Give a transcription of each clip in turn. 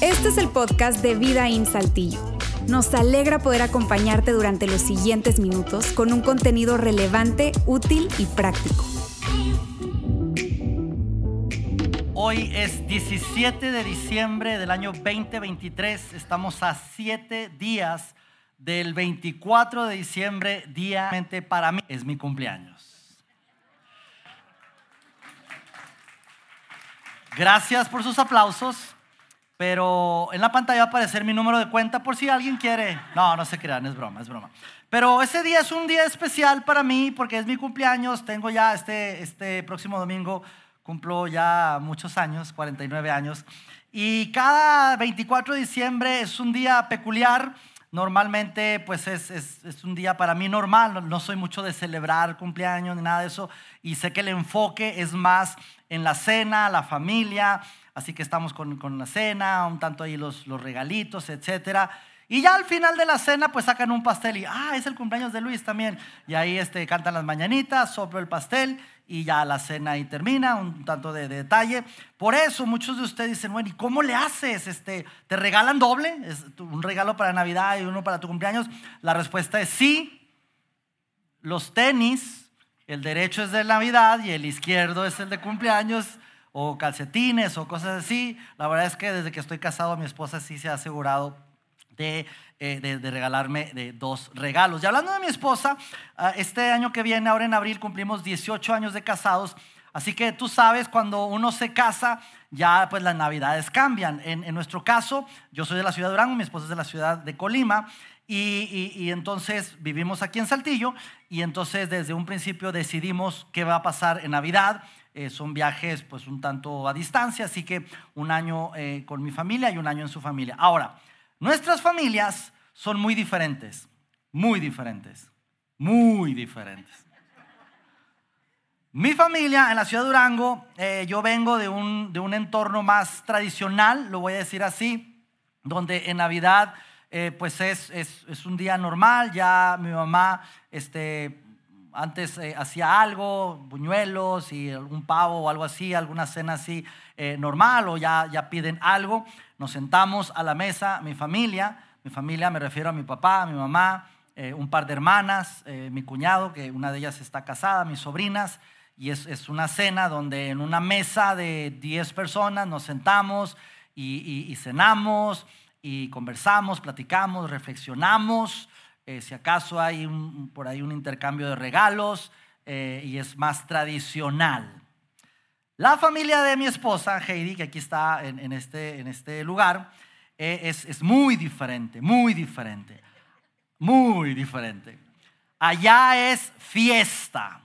Este es el podcast de Vida en Saltillo. Nos alegra poder acompañarte durante los siguientes minutos con un contenido relevante, útil y práctico. Hoy es 17 de diciembre del año 2023. Estamos a 7 días del 24 de diciembre, día para mí es mi cumpleaños. Gracias por sus aplausos. Pero en la pantalla va a aparecer mi número de cuenta por si alguien quiere. No, no se crean, es broma, es broma. Pero ese día es un día especial para mí porque es mi cumpleaños. Tengo ya este, este próximo domingo, cumplo ya muchos años, 49 años. Y cada 24 de diciembre es un día peculiar. Normalmente, pues es, es, es, un día para mí normal. No, soy mucho de celebrar cumpleaños ni nada de eso. Y sé que el enfoque es más en la cena, la familia, Así que estamos con, con la cena, un tanto ahí los, los regalitos, etcétera. Y ya al final de la cena, pues sacan un pastel y, ah, es el cumpleaños de Luis también. Y ahí este, cantan las mañanitas, soplo el pastel y ya la cena ahí termina, un tanto de, detalle. Por eso muchos de ustedes dicen, bueno, ¿y cómo le haces? Este, ¿Te regalan doble? ¿Es un regalo para Navidad y uno para tu cumpleaños? La respuesta es sí. Los tenis, el derecho es de Navidad y el izquierdo es el de cumpleaños o calcetines o cosas así. La verdad es que desde que estoy casado mi esposa sí se ha asegurado de, eh, de, regalarme de dos regalos. Y hablando de mi esposa, ah, este año que viene, ahora en abril, cumplimos 18 años de casados. Así que tú sabes, cuando uno se casa, ya pues las navidades cambian. En, en nuestro caso, yo soy de la ciudad de Durango, mi esposa es de la ciudad de Colima. Y, entonces vivimos aquí en Saltillo y entonces desde un principio decidimos qué va a pasar en Navidad eh, son viajes pues un tanto a distancia, así que un año eh, con mi familia y un año en su familia. Ahora, nuestras familias son muy diferentes, muy diferentes, muy diferentes. Mi familia en la ciudad de Durango, eh, yo vengo de un, de un, entorno más tradicional, lo voy a decir así, donde en Navidad pues es, es, es, un día normal, ya mi mamá este, antes eh, hacía algo, buñuelos y algún pavo o algo así, alguna cena así eh, normal o ya, ya piden algo. Nos sentamos a la mesa, mi familia, mi familia me refiero a mi papá, mi mamá, eh, un par de hermanas, mi cuñado, que una de ellas está casada, mis sobrinas, y es, es una cena donde en una mesa de 10 personas nos sentamos y cenamos y conversamos, platicamos, reflexionamos. Eh, si acaso hay por ahí un intercambio de regalos eh, y es más tradicional. La familia de mi esposa, Heidi, que aquí está en, este, en este, lugar, eh, es, es muy diferente, muy diferente, muy diferente. Allá es fiesta,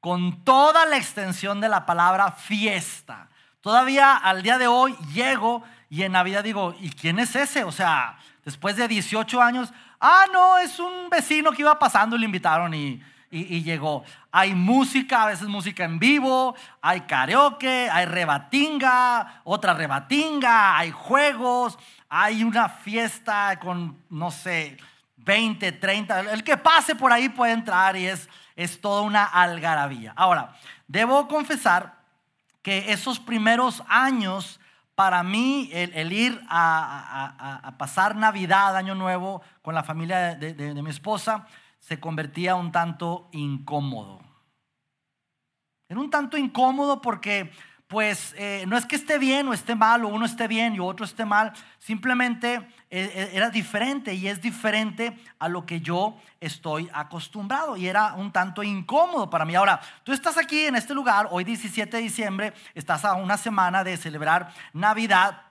con toda la extensión de la palabra fiesta. Todavía al día de hoy llego y en Navidad digo, ¿y quién es ese? O sea, después de 18 años, Ah, no, es un vecino que iba pasando y le invitaron y, llegó. Hay música, a veces música en vivo, hay karaoke, hay rebatinga, otra rebatinga, hay juegos, hay una fiesta con, no sé, 20, 30. El que pase por ahí puede entrar y es, es toda una algarabía. Ahora, debo confesar que esos primeros años para mí el, ir a, pasar Navidad, Año Nuevo con la familia de, mi esposa se convertía un tanto incómodo. Era un tanto incómodo porque pues eh, no es que esté bien o esté mal, o uno esté bien y otro esté mal, simplemente eh, eh, era diferente y es diferente a lo que yo estoy acostumbrado y era un tanto incómodo para mí. Ahora, tú estás aquí en este lugar, hoy 17 de diciembre, estás a una semana de celebrar Navidad,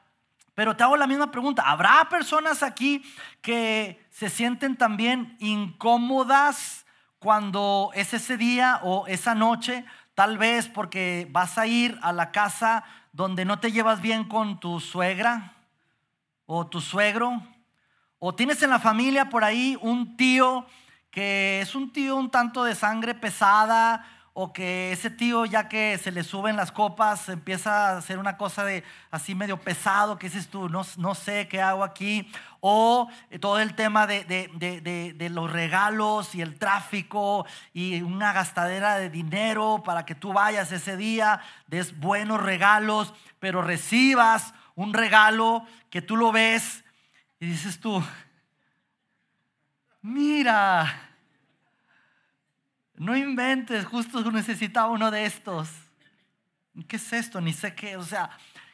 pero te hago la misma pregunta, ¿habrá personas aquí que se sienten también incómodas cuando es ese día o esa noche? Tal vez porque vas a ir a la casa donde no te llevas bien con tu suegra o tu suegro. O tienes en la familia por ahí un tío que es un tío un tanto de sangre pesada. O que ese tío ya que se le suben las copas empieza a hacer una cosa de así medio pesado, que dices tú, no, no sé qué hago aquí, o todo el tema de, de, los regalos y el tráfico y una gastadera de dinero para que tú vayas ese día, des buenos regalos, pero recibas un regalo que tú lo ves y dices tú, mira, no inventes, justo necesitaba uno de estos. ¿Qué es esto? Ni sé qué. O sea,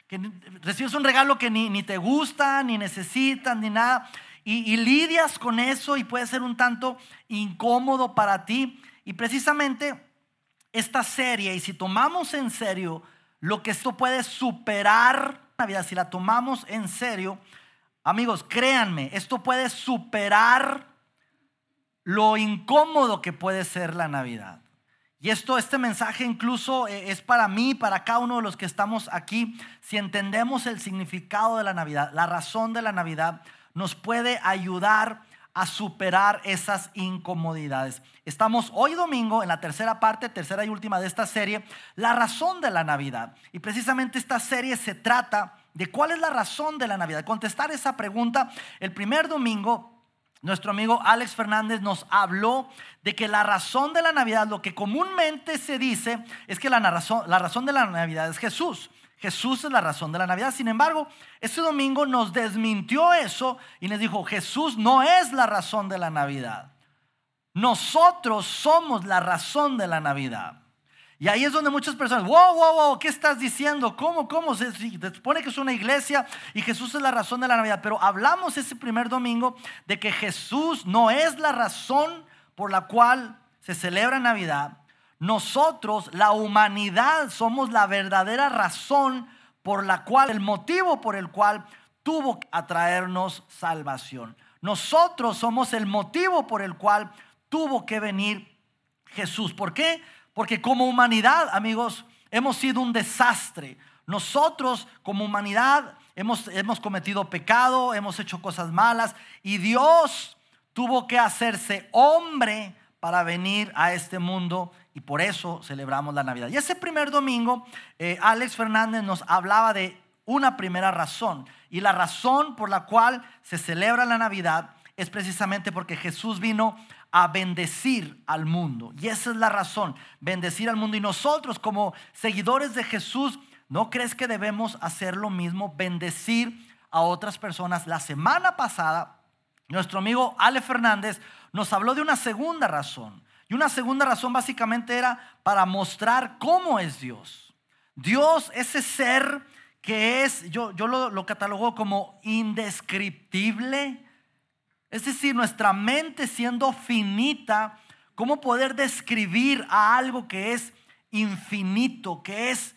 que recibes un regalo que ni, te gusta, ni necesitas, ni nada. Y, y, lidias con eso y puede ser un tanto incómodo para ti. Y precisamente esta serie, y si tomamos en serio lo que esto puede superar la vida, si la tomamos en serio, amigos, créanme, esto puede superar lo incómodo que puede ser la Navidad. Y esto, este mensaje incluso eh, es para mí, para cada uno de los que estamos aquí. Si entendemos el significado de la Navidad, la razón de la Navidad, nos puede ayudar a superar esas incomodidades. Estamos hoy domingo en la tercera parte, tercera y última de esta serie, la razón de la Navidad. Y precisamente esta serie se trata de cuál es la razón de la Navidad. Contestar esa pregunta el primer domingo nuestro amigo Alex Fernández nos habló de que la razón de la Navidad, lo que comúnmente se dice, es que la razón, la razón de la Navidad es Jesús. Jesús es la razón de la Navidad. Sin embargo, este domingo nos desmintió eso y nos dijo, Jesús no es la razón de la Navidad. Nosotros somos la razón de la Navidad. Y ahí es donde muchas personas, wow, wow, wow, ¿qué estás diciendo? ¿Cómo, cómo? Se, supone que es una iglesia y Jesús es la razón de la Navidad. Pero hablamos ese primer domingo de que Jesús no es la razón por la cual se celebra Navidad. Nosotros, la humanidad, somos la verdadera razón por la cual, el motivo por el cual tuvo que atraernos salvación. Nosotros somos el motivo por el cual tuvo que venir Jesús. ¿Por qué? Porque como humanidad, amigos, hemos sido un desastre. Nosotros como humanidad hemos, hemos cometido pecado, hemos hecho cosas malas y Dios tuvo que hacerse hombre para venir a este mundo y por eso celebramos la Navidad. Y ese primer domingo, eh, Alex Fernández nos hablaba de una primera razón. Y la razón por la cual se celebra la Navidad es precisamente porque Jesús vino a bendecir al mundo. Y esa es la razón, bendecir al mundo. Y nosotros como seguidores de Jesús, ¿no crees que debemos hacer lo mismo? Bendecir a otras personas. La semana pasada, nuestro amigo Ale Fernández nos habló de una segunda razón. Y una segunda razón básicamente era para mostrar cómo es Dios. Dios, ese ser que es, yo, yo lo, lo catalogo como indescriptible, es decir, nuestra mente siendo finita, ¿cómo poder describir a algo que es infinito, que es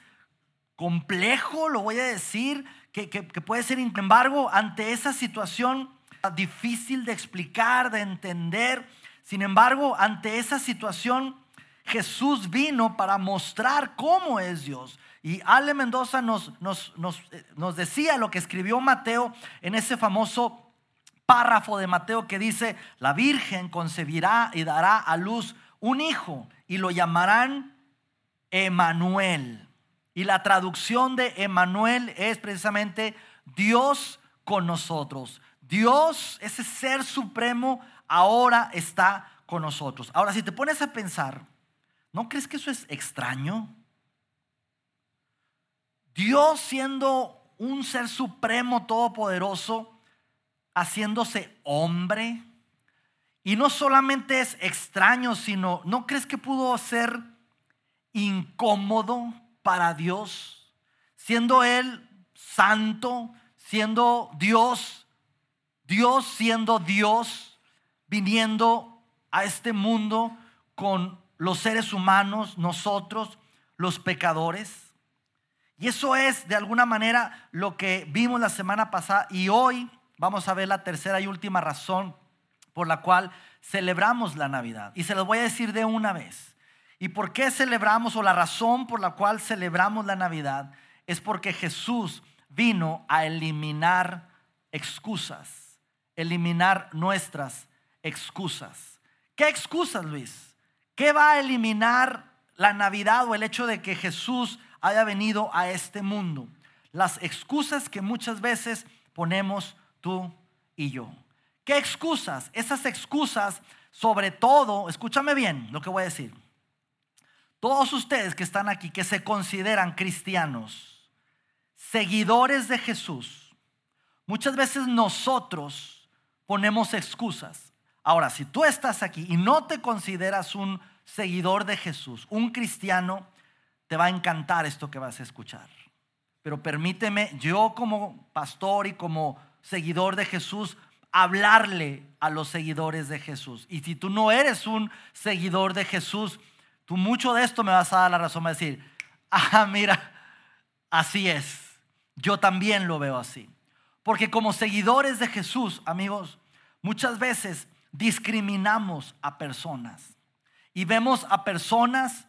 complejo, lo voy a decir, que, puede ser, sin embargo, ante esa situación difícil de explicar, de entender, sin embargo, ante esa situación, Jesús vino para mostrar cómo es Dios. Y Ale Mendoza nos, nos, nos, eh, nos decía lo que escribió Mateo en ese famoso párrafo de Mateo que dice, la Virgen concebirá y dará a luz un hijo y lo llamarán Emanuel. Y la traducción de Emanuel es precisamente Dios con nosotros. Dios, ese ser supremo, ahora está con nosotros. Ahora, si te pones a pensar, ¿no crees que eso es extraño? Dios siendo un ser supremo, todopoderoso, haciéndose hombre. Y no solamente es extraño, sino, ¿no crees que pudo ser incómodo para Dios? Siendo Él santo, siendo Dios, Dios siendo Dios, viniendo a este mundo con los seres humanos, nosotros, los pecadores. Y eso es de alguna manera lo que vimos la semana pasada y hoy vamos a ver la tercera y última razón por la cual celebramos la Navidad. Y se los voy a decir de una vez. ¿Y por qué celebramos o la razón por la cual celebramos la Navidad? Es porque Jesús vino a eliminar excusas, eliminar nuestras excusas. ¿Qué excusas, Luis? ¿Qué va a eliminar la Navidad o el hecho de que Jesús haya venido a este mundo. Las excusas que muchas veces ponemos tú y yo. ¿Qué excusas? Esas excusas, sobre todo, escúchame bien lo que voy a decir. Todos ustedes que están aquí, que se consideran cristianos, seguidores de Jesús, muchas veces nosotros ponemos excusas. Ahora, si tú estás aquí y no te consideras un seguidor de Jesús, un cristiano, te va a encantar esto que vas a escuchar. Pero permíteme, yo como pastor y como seguidor de Jesús, hablarle a los seguidores de Jesús. Y si tú no eres un seguidor de Jesús, tú mucho de esto me vas a dar la razón, a decir, ah, mira, así es. Yo también lo veo así. Porque como seguidores de Jesús, amigos, muchas veces discriminamos a personas y vemos a personas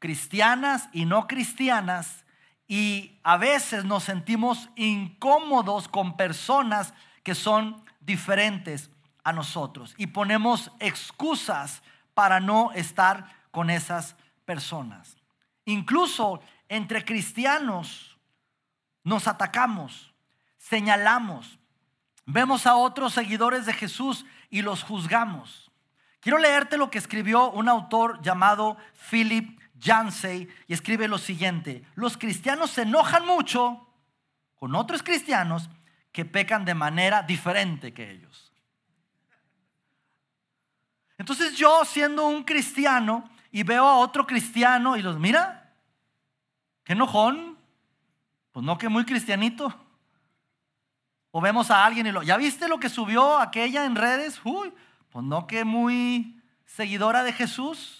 cristianas y no cristianas y a veces nos sentimos incómodos con personas que son diferentes a nosotros y ponemos excusas para no estar con esas personas. Incluso entre cristianos nos atacamos, señalamos, vemos a otros seguidores de Jesús y los juzgamos. Quiero leerte lo que escribió un autor llamado Philip Yancey y escribe lo siguiente, los cristianos se enojan mucho con otros cristianos que pecan de manera diferente que ellos. Entonces yo siendo un cristiano y veo a otro cristiano y los mira, qué enojón, pues no que muy cristianito. O vemos a alguien y lo, ¿ya viste lo que subió aquella en redes? Uy, pues no que muy seguidora de Jesús.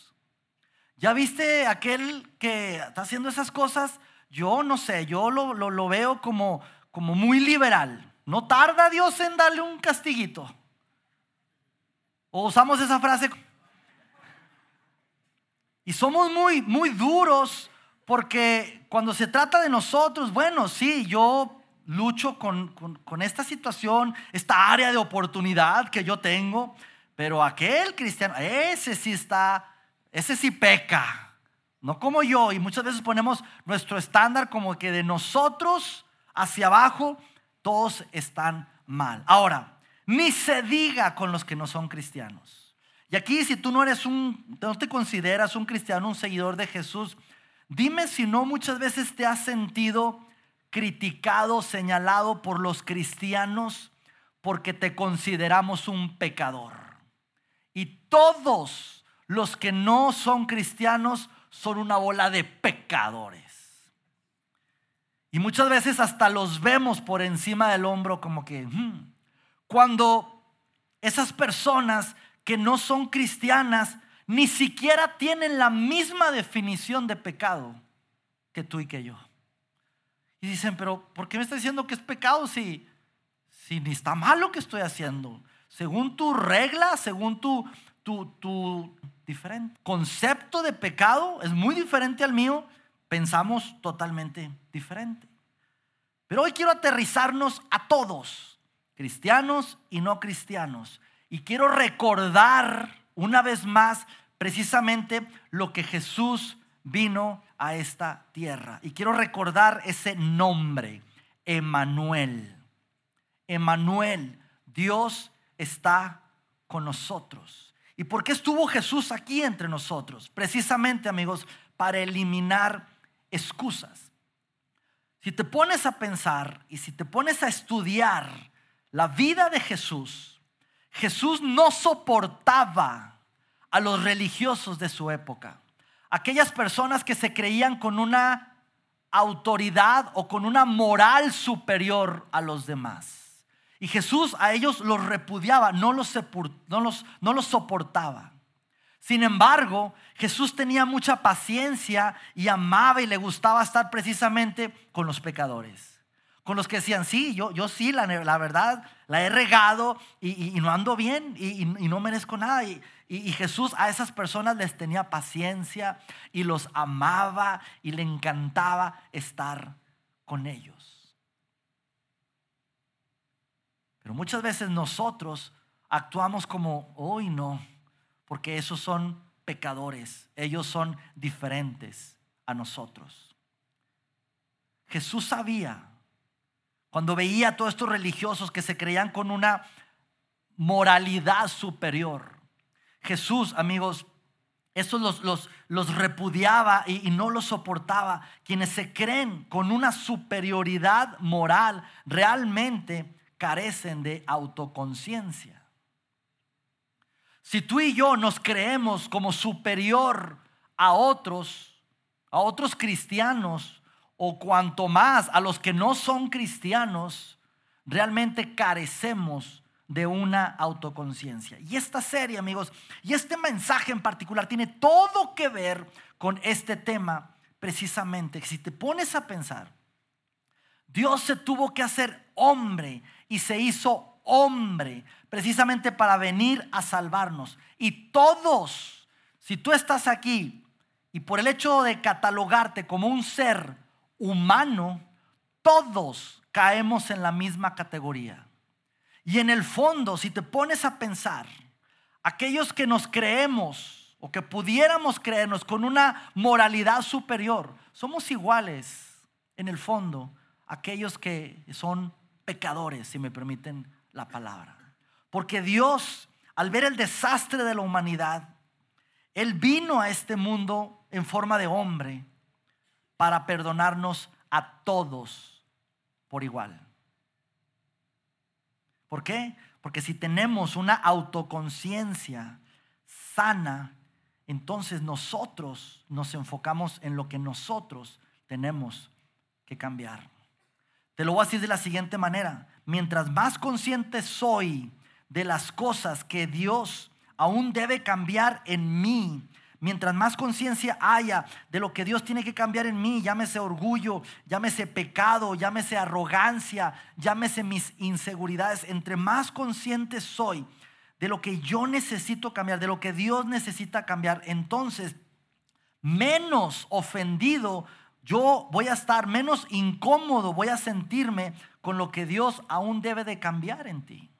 ¿Ya viste aquel que está haciendo esas cosas? Yo no sé, yo lo, lo veo como, como muy liberal. No tarda Dios en darle un castiguito. O usamos esa frase. Y somos muy, muy duros porque cuando se trata de nosotros, bueno, sí, yo lucho con, con, esta situación, esta área de oportunidad que yo tengo, pero aquel cristiano, ese sí está, ese sí peca, no como yo. Y muchas veces ponemos nuestro estándar como que de nosotros hacia abajo todos están mal. Ahora, ni se diga con los que no son cristianos. Y aquí si tú no eres un, no te consideras un cristiano, un seguidor de Jesús, dime si no muchas veces te has sentido criticado, señalado por los cristianos porque te consideramos un pecador. Y todos los que no son cristianos son una bola de pecadores. Y muchas veces hasta los vemos por encima del hombro como que, hmm". cuando esas personas que no son cristianas ni siquiera tienen la misma definición de pecado que tú y que yo. Y dicen, pero ¿por qué me está diciendo que es pecado si, si ni está mal lo que estoy haciendo? Según tu regla, según tu, tu, tu diferente concepto de pecado es muy diferente al mío pensamos totalmente diferente. Pero hoy quiero aterrizarnos a todos, cristianos y no cristianos. Y quiero recordar una vez más precisamente lo que Jesús vino a esta tierra. Y quiero recordar ese nombre, Emanuel. Emanuel, Dios está con nosotros. ¿Y por qué estuvo Jesús aquí entre nosotros? Precisamente, amigos, para eliminar excusas. Si te pones a pensar y si te pones a estudiar la vida de Jesús, Jesús no soportaba a los religiosos de su época. Aquellas personas que se creían con una autoridad o con una moral superior a los demás. Y Jesús a ellos los repudiaba, no los, no los, soportaba. Sin embargo, Jesús tenía mucha paciencia y amaba y le gustaba estar precisamente con los pecadores. Con los que decían, sí, yo sí, la, verdad, la he regado y, no ando bien y, no merezco nada. y Jesús a esas personas les tenía paciencia y los amaba y le encantaba estar con ellos. Muchas veces nosotros actuamos como, hoy no porque esos son pecadores, ellos son diferentes a nosotros. Jesús sabía, cuando veía a todos estos religiosos que se creían con una moralidad superior, Jesús, amigos, eso los, los, repudiaba y, y, no los soportaba. Quienes se creen con una superioridad moral realmente carecen de autoconciencia. Si tú y yo nos creemos como superior a otros, a otros cristianos, o cuanto más a los que no son cristianos, realmente carecemos de una autoconciencia. Y esta serie, amigos, y este mensaje en particular tiene todo que ver con este tema precisamente. Si te pones a pensar, Dios se tuvo que hacer hombre y se hizo hombre precisamente para venir a salvarnos. Y todos, si tú estás aquí y por el hecho de catalogarte como un ser humano, todos caemos en la misma categoría. Y en el fondo, si te pones a pensar, aquellos que nos creemos o que pudiéramos creernos con una moralidad superior, somos iguales en el fondo aquellos que son pecadores, si me permiten la palabra. Porque Dios, al ver el desastre de la humanidad, Él vino a este mundo en forma de hombre para perdonarnos a todos por igual. ¿Por qué? Porque si tenemos una autoconciencia sana, entonces nosotros nos enfocamos en lo que nosotros tenemos que cambiar. Te lo voy a decir de la siguiente manera. Mientras más consciente soy de las cosas que Dios aún debe cambiar en mí, Mientras más conciencia haya de lo que Dios tiene que cambiar en mí, llámese orgullo, llámese pecado, llámese arrogancia, llámese mis inseguridades, entre más consciente soy de lo que yo necesito cambiar, de lo que Dios necesita cambiar, entonces menos ofendido yo voy a estar, menos incómodo voy a sentirme con lo que Dios aún debe de cambiar en ti.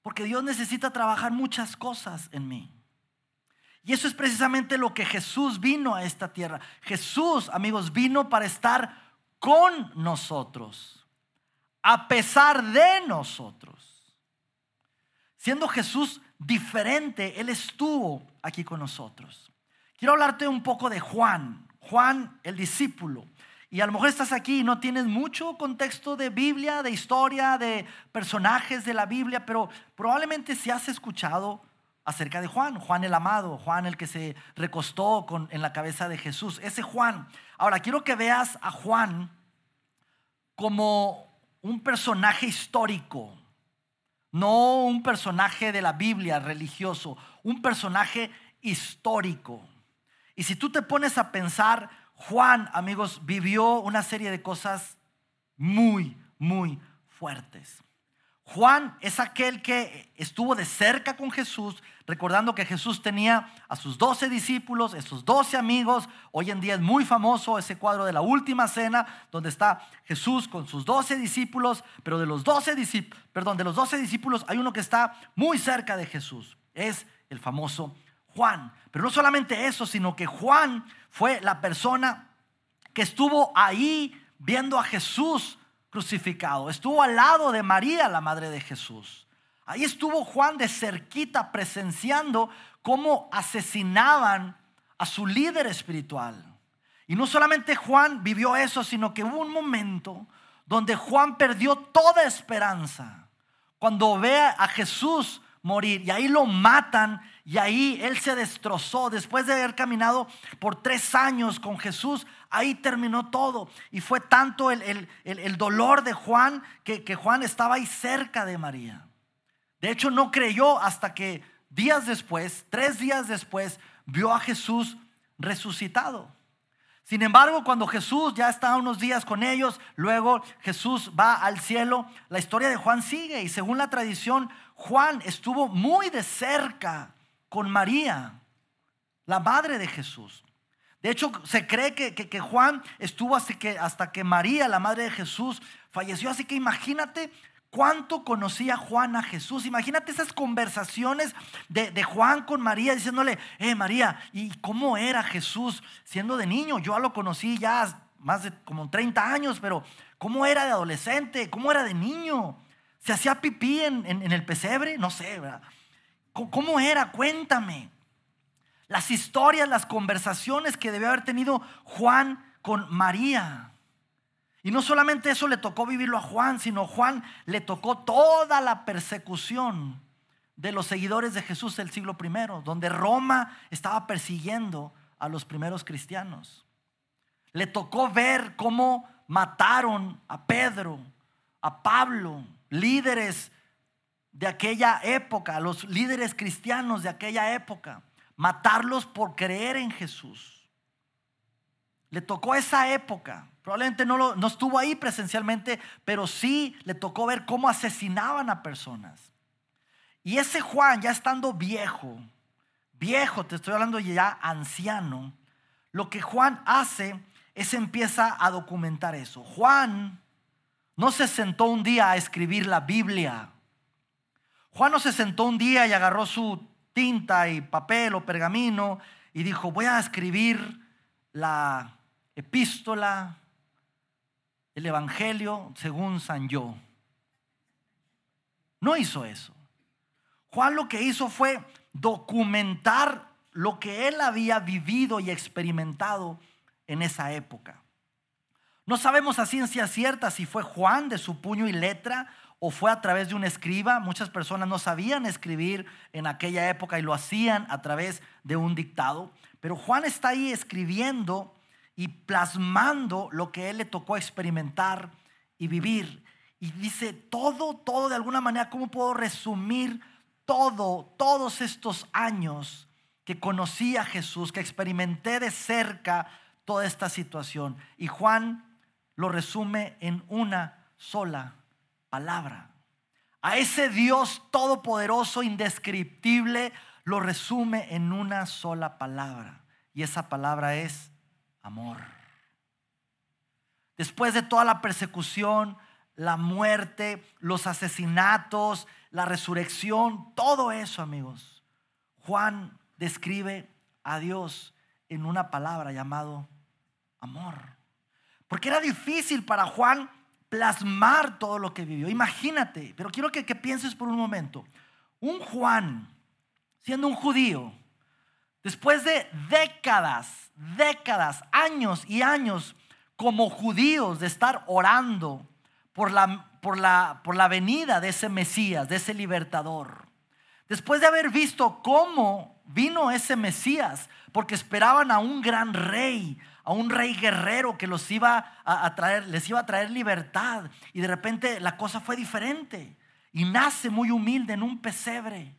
Porque Dios necesita trabajar muchas cosas en mí. Y eso es precisamente lo que Jesús vino a esta tierra. Jesús, amigos, vino para estar con nosotros, a pesar de nosotros. Siendo Jesús diferente, Él estuvo aquí con nosotros. Quiero hablarte un poco de Juan, Juan el discípulo. Y a lo mejor estás aquí y no tienes mucho contexto de Biblia, de historia, de personajes de la Biblia, pero probablemente si has escuchado acerca de Juan, Juan el amado, Juan el que se recostó con, en la cabeza de Jesús, ese Juan. Ahora, quiero que veas a Juan como un personaje histórico, no un personaje de la Biblia religioso, un personaje histórico. Y si tú te pones a pensar, Juan, amigos, vivió una serie de cosas muy, muy fuertes. Juan es aquel que estuvo de cerca con Jesús, recordando que Jesús tenía a sus doce discípulos, esos doce amigos. Hoy en día es muy famoso ese cuadro de la última cena, donde está Jesús con sus doce discípulos, pero de los doce discípulos, de los doce discípulos hay uno que está muy cerca de Jesús. Es el famoso Juan. Pero no solamente eso, sino que Juan fue la persona que estuvo ahí viendo a Jesús crucificado. Estuvo al lado de María, la madre de Jesús. Ahí estuvo Juan de cerquita presenciando cómo asesinaban a su líder espiritual. Y no solamente Juan vivió eso, sino que hubo un momento donde Juan perdió toda esperanza. Cuando ve a Jesús morir y ahí lo matan y ahí él se destrozó después de haber caminado por tres años con Jesús. Ahí terminó todo. Y fue tanto el, dolor de Juan que, que Juan estaba ahí cerca de María. De hecho, no creyó hasta que días después, tres días después, vio a Jesús resucitado. Sin embargo, cuando Jesús ya está unos días con ellos, luego Jesús va al cielo, la historia de Juan sigue y según la tradición, Juan estuvo muy de cerca con María, la madre de Jesús. De hecho, se cree que, Juan estuvo hasta que, hasta que María, la madre de Jesús, falleció. Así que imagínate ¿Cuánto conocía Juan a Jesús? Imagínate esas conversaciones de, Juan con María diciéndole, eh María, ¿y cómo era Jesús siendo de niño? Yo lo conocí ya más de como 30 años, pero ¿cómo era de adolescente? ¿Cómo era de niño? ¿Se hacía pipí en, en el pesebre? No sé, ¿verdad? ¿Cómo era? Cuéntame. Las historias, las conversaciones que debió haber tenido Juan con María. Y no solamente eso le tocó vivirlo a Juan, sino Juan le tocó toda la persecución de los seguidores de Jesús del siglo I, donde Roma estaba persiguiendo a los primeros cristianos. Le tocó ver cómo mataron a Pedro, a Pablo, líderes de aquella época, los líderes cristianos de aquella época, matarlos por creer en Jesús. Le tocó esa época. Probablemente no, no estuvo ahí presencialmente, pero sí le tocó ver cómo asesinaban a personas. Y ese Juan, ya estando viejo, viejo, te estoy hablando ya anciano, lo que Juan hace es empieza a documentar eso. Juan no se sentó un día a escribir la Biblia. Juan no se sentó un día y agarró su tinta y papel o pergamino y dijo, voy a escribir la epístola, el Evangelio según San Yo. No hizo eso. Juan lo que hizo fue documentar lo que él había vivido y experimentado en esa época. No sabemos a ciencia cierta si fue Juan de su puño y letra o fue a través de un escriba. Muchas personas no sabían escribir en aquella época y lo hacían a través de un dictado. Pero Juan está ahí escribiendo y plasmando lo que él le tocó experimentar y vivir. Y dice, todo, todo de alguna manera, ¿cómo puedo resumir todo, todos estos años que conocí a Jesús, que experimenté de cerca toda esta situación? Y Juan lo resume en una sola palabra. A ese Dios todopoderoso, indescriptible, lo resume en una sola palabra. Y esa palabra es amor. Después de toda la persecución, la muerte, los asesinatos, la resurrección, todo eso, amigos, Juan describe a Dios en una palabra llamado amor. Porque era difícil para Juan plasmar todo lo que vivió. Imagínate, pero quiero que, que pienses por un momento. Un Juan, siendo un judío, después de décadas décadas, años y años como judíos de estar orando por la, por la, por la venida de ese Mesías, de ese libertador. Después de haber visto cómo vino ese Mesías, porque esperaban a un gran rey, a un rey guerrero que los iba a, traer, les iba a traer libertad. Y de repente la cosa fue diferente. Y nace muy humilde en un pesebre.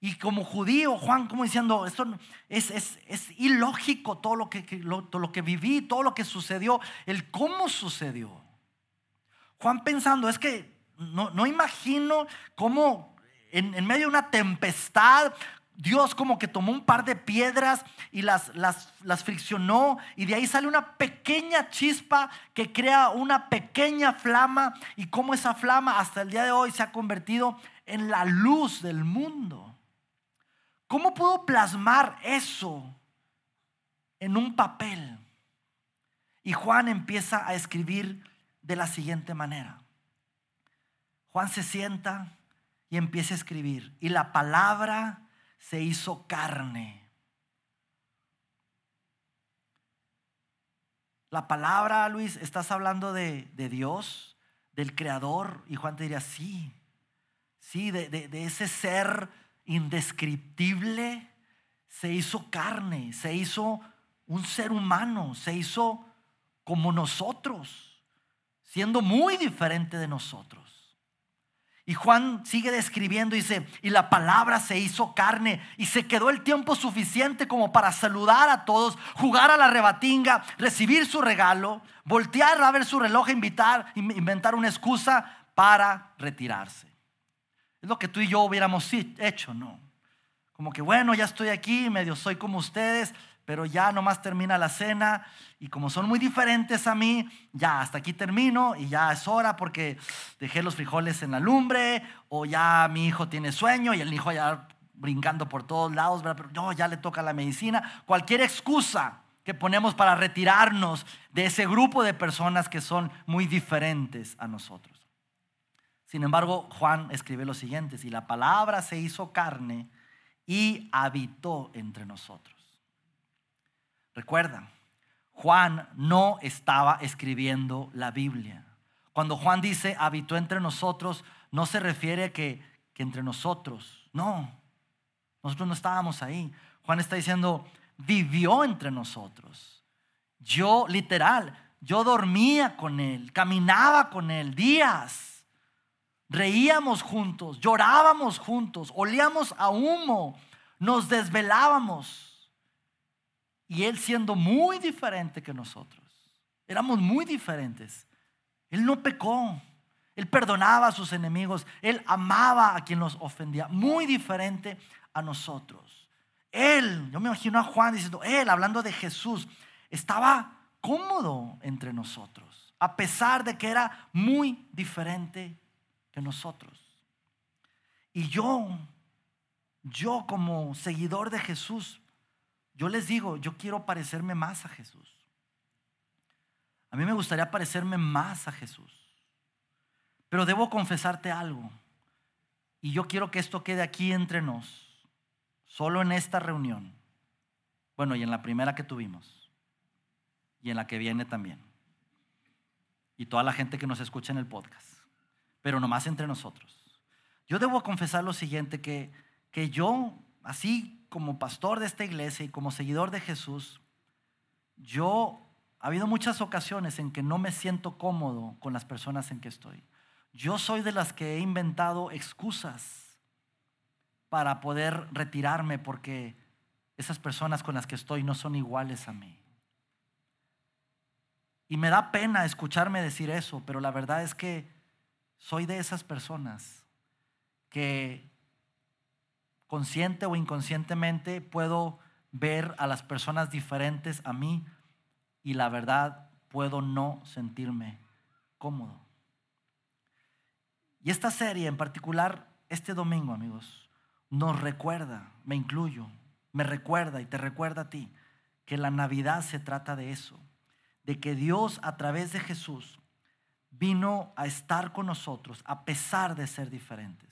Y como judío, Juan, como diciendo, esto es, es, ilógico todo lo que, todo lo que viví, todo lo que sucedió, el cómo sucedió. Juan pensando, es que no, no imagino cómo en, medio de una tempestad, Dios como que tomó un par de piedras y las, las, las friccionó y de ahí sale una pequeña chispa que crea una pequeña flama y cómo esa flama hasta el día de hoy se ha convertido en la luz del mundo. ¿Cómo puedo plasmar eso en un papel? Y Juan empieza a escribir de la siguiente manera. Juan se sienta y empieza a escribir. Y la palabra se hizo carne. La palabra, Luis, estás hablando de, Dios, del Creador. Y Juan te diría, sí, sí, de, de ese ser indescriptible, se hizo carne, se hizo un ser humano, se hizo como nosotros, siendo muy diferente de nosotros. Y Juan sigue describiendo, dice, y la palabra se hizo carne y se quedó el tiempo suficiente como para saludar a todos, jugar a la rebatinga, recibir su regalo, voltear a ver su reloj, invitar, inventar una excusa para retirarse. Es lo que tú y yo hubiéramos hecho, ¿no? Como que bueno, ya estoy aquí, medio soy como ustedes, pero ya nomás termina la cena y como son muy diferentes a mí, ya hasta aquí termino y ya es hora porque dejé los frijoles en la lumbre o ya mi hijo tiene sueño y el hijo ya brincando por todos lados, pero no, ya le toca la medicina. Cualquier excusa que ponemos para retirarnos de ese grupo de personas que son muy diferentes a nosotros. Sin embargo, Juan escribe lo siguiente, y la palabra se hizo carne y habitó entre nosotros. Recuerdan, Juan no estaba escribiendo la Biblia. Cuando Juan dice habitó entre nosotros, no se refiere a que, que entre nosotros. No, nosotros no estábamos ahí. Juan está diciendo, vivió entre nosotros. Yo, literal, yo dormía con él, caminaba con él días. Reíamos juntos, llorábamos juntos, olíamos a humo, nos desvelábamos. Y Él siendo muy diferente que nosotros. Éramos muy diferentes. Él no pecó. Él perdonaba a sus enemigos. Él amaba a quien los ofendía. Muy diferente a nosotros. Él, yo me imagino a Juan diciendo, Él, hablando de Jesús, estaba cómodo entre nosotros. A pesar de que era muy diferente que nosotros. Y yo, yo como seguidor de Jesús, yo les digo, yo quiero parecerme más a Jesús. A mí me gustaría parecerme más a Jesús. Pero debo confesarte algo. Y yo quiero que esto quede aquí entre nos. Solo en esta reunión. Bueno, y en la primera que tuvimos. Y en la que viene también. Y toda la gente que nos escucha en el podcast. Pero nomás entre nosotros. Yo debo confesar lo siguiente, que, que yo, así como pastor de esta iglesia y como seguidor de Jesús, yo ha habido muchas ocasiones en que no me siento cómodo con las personas en que estoy. Yo soy de las que he inventado excusas para poder retirarme porque esas personas con las que estoy no son iguales a mí. Y me da pena escucharme decir eso, pero la verdad es que soy de esas personas que consciente o inconscientemente puedo ver a las personas diferentes a mí y la verdad puedo no sentirme cómodo. Y esta serie en particular, este domingo, amigos, nos recuerda, me incluyo, me recuerda y te recuerda a ti, que la Navidad se trata de eso, de que Dios a través de Jesús vino a estar con nosotros a pesar de ser diferentes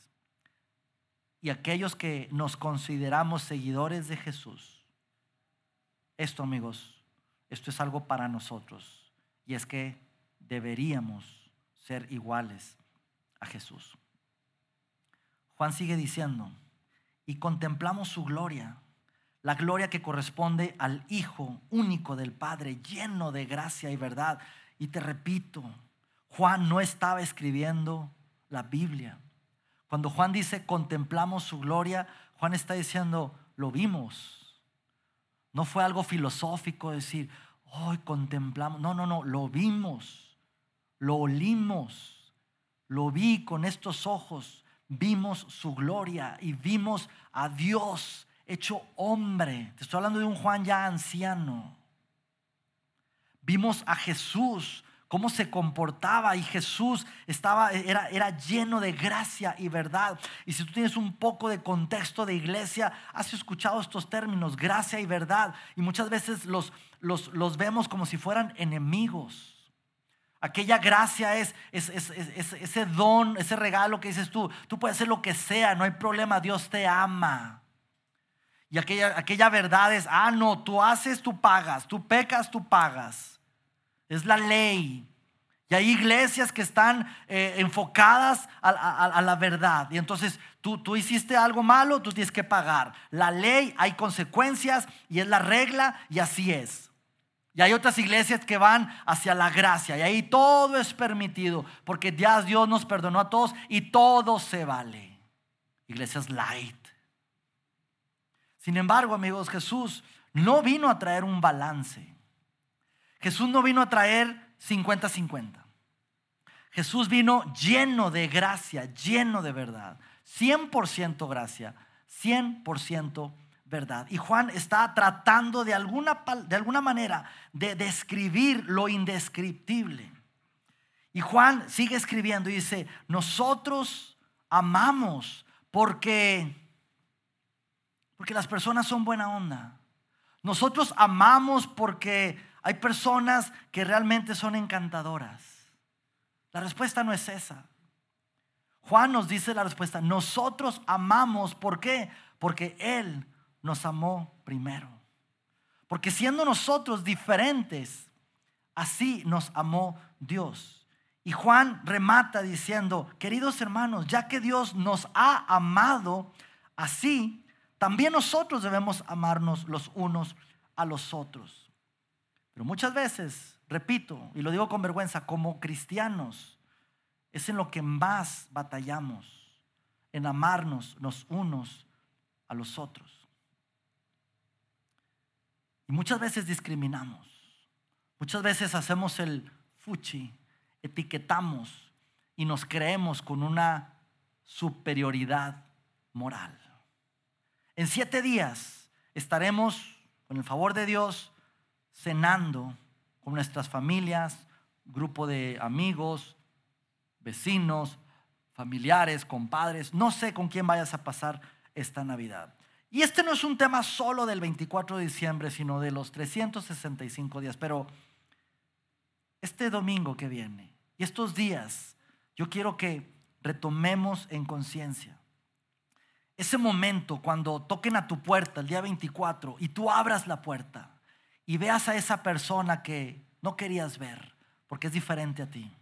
y aquellos que nos consideramos seguidores de Jesús, esto amigos, esto es algo para nosotros y es que deberíamos ser iguales a Jesús. Juan sigue diciendo, y contemplamos su gloria, la gloria que corresponde al Hijo único del Padre, lleno de gracia y verdad. Y te repito, Juan no estaba escribiendo la Biblia. Cuando Juan dice contemplamos su gloria, Juan está diciendo lo vimos. No fue algo filosófico decir, hoy contemplamos. No, no, no, lo vimos, lo olimos, lo vi con estos ojos, vimos su gloria y vimos a Dios hecho hombre. Te estoy hablando de un Juan ya anciano. Vimos a Jesús cómo se comportaba y Jesús estaba, era, era lleno de gracia y verdad. Y si tú tienes un poco de contexto de iglesia, has escuchado estos términos, gracia y verdad, y muchas veces los, los, los vemos como si fueran enemigos. Aquella gracia es, es, ese don, ese regalo que dices tú, tú puedes hacer lo que sea, no hay problema, Dios te ama. Y aquella, aquella verdad es, ah, no, tú haces, tú pagas, tú pecas, tú pagas es la ley. Y hay iglesias que están eh, enfocadas a, la verdad. Y entonces tú, tú hiciste algo malo, tú tienes que pagar. La ley, hay consecuencias y es la regla y así es. Y hay otras iglesias que van hacia la gracia y ahí todo es permitido porque ya Dios nos perdonó a todos y todo se vale. Iglesias light. Sin embargo, amigos, Jesús no vino a traer un balance. Jesús no vino a traer 50-50. Jesús vino lleno de gracia, lleno de verdad. 100% gracia, 100% verdad. Y Juan está tratando de alguna, de alguna manera de describir lo indescriptible. Y Juan sigue escribiendo y dice, nosotros amamos porque, porque las personas son buena onda. Nosotros amamos porque hay personas que realmente son encantadoras. La respuesta no es esa. Juan nos dice la respuesta, nosotros amamos, ¿por qué? Porque Él nos amó primero. Porque siendo nosotros diferentes, así nos amó Dios. Y Juan remata diciendo, queridos hermanos, ya que Dios nos ha amado así, también nosotros debemos amarnos los unos a los otros. Pero muchas veces, repito, y lo digo con vergüenza, como cristianos, es en lo que más batallamos, en amarnos los unos a los otros. Y muchas veces discriminamos, muchas veces hacemos el fuchi, etiquetamos y nos creemos con una superioridad moral. En siete días estaremos, con el favor de Dios, cenando con nuestras familias, grupo de amigos, vecinos, familiares, compadres, no sé con quién vayas a pasar esta Navidad. Y este no es un tema solo del 24 de diciembre, sino de los 365 días, pero este domingo que viene y estos días, yo quiero que retomemos en conciencia ese momento cuando toquen a tu puerta el día 24 y tú abras la puerta y veas a esa persona que no querías ver porque es diferente a ti.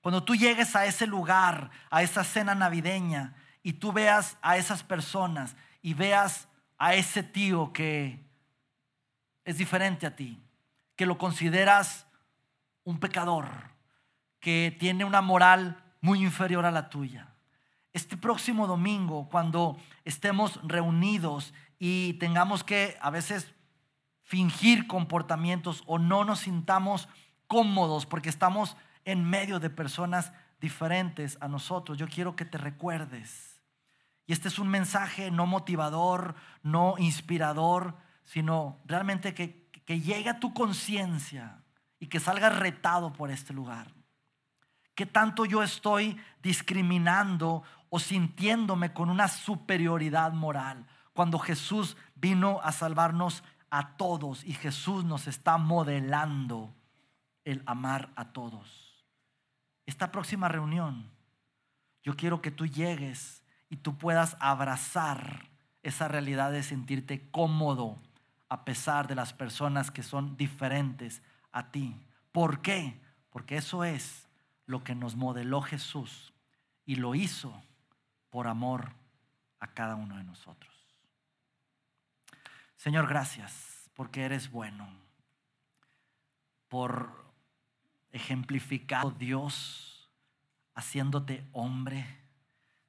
Cuando tú llegues a ese lugar, a esa cena navideña, y tú veas a esas personas y veas a ese tío que es diferente a ti, que lo consideras un pecador, que tiene una moral muy inferior a la tuya. Este próximo domingo, cuando estemos reunidos y tengamos que a veces fingir comportamientos o no nos sintamos cómodos porque estamos en medio de personas diferentes a nosotros. Yo quiero que te recuerdes. Y este es un mensaje no motivador, no inspirador, sino realmente que, que llegue a tu conciencia y que salgas retado por este lugar. ¿Qué tanto yo estoy discriminando o sintiéndome con una superioridad moral cuando Jesús vino a salvarnos a todos y Jesús nos está modelando el amar a todos? esta próxima reunión, yo quiero que tú llegues y tú puedas abrazar esa realidad de sentirte cómodo a pesar de las personas que son diferentes a ti. ¿Por qué? Porque eso es lo que nos modeló Jesús y lo hizo por amor a cada uno de nosotros. Señor, gracias porque eres bueno, por ejemplificado Dios haciéndote hombre,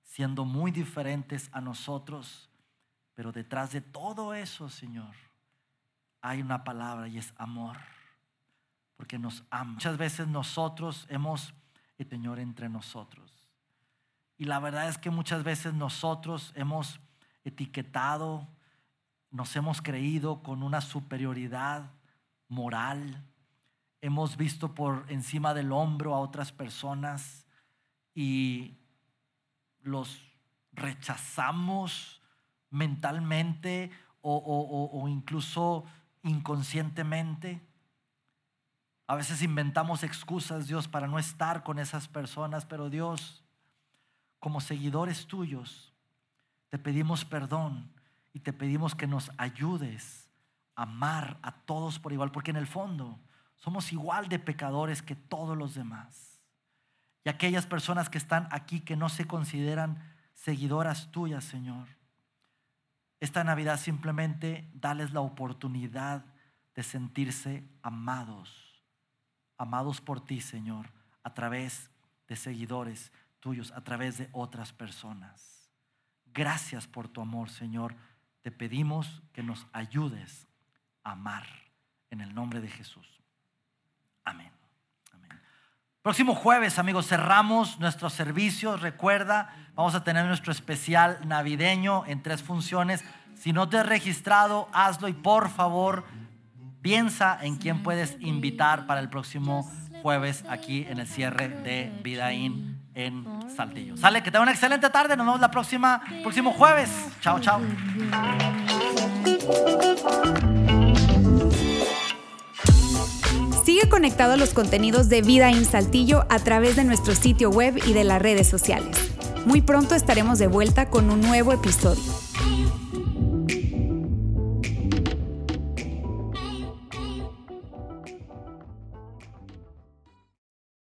siendo muy diferentes a nosotros, pero detrás de todo eso, Señor, hay una palabra y es amor, porque nos ama. Muchas veces nosotros hemos, Señor, entre nosotros. Y la verdad es que muchas veces nosotros hemos etiquetado, nos hemos creído con una superioridad moral, hemos visto por encima del hombro a otras personas y los rechazamos mentalmente o, incluso inconscientemente. A veces inventamos excusas, Dios, para no estar con esas personas, pero Dios, como seguidores tuyos, te pedimos perdón y te pedimos que nos ayudes a amar a todos por igual, porque en el fondo somos igual de pecadores que todos los demás. Y aquellas personas que están aquí que no se consideran seguidoras tuyas, Señor. Esta Navidad simplemente dales la oportunidad de sentirse amados, amados por ti, Señor, a través de seguidores tuyos, a través de otras personas. Gracias por tu amor, Señor. Te pedimos que nos ayudes a amar en el nombre de Jesús. Amén. Próximo jueves, amigos, cerramos nuestros servicios. Recuerda, vamos a tener nuestro especial navideño en tres funciones. Si no te has registrado, hazlo y por favor piensa en quién puedes invitar para el próximo jueves aquí en el cierre de Vidaín en Saltillo. Sale, que tenga una excelente tarde. Nos vemos la próxima, próximo jueves. Chao, chao. Sigue conectado a los contenidos de Vida en Saltillo a través de nuestro sitio web y de las redes sociales. Muy pronto estaremos de vuelta con un nuevo episodio.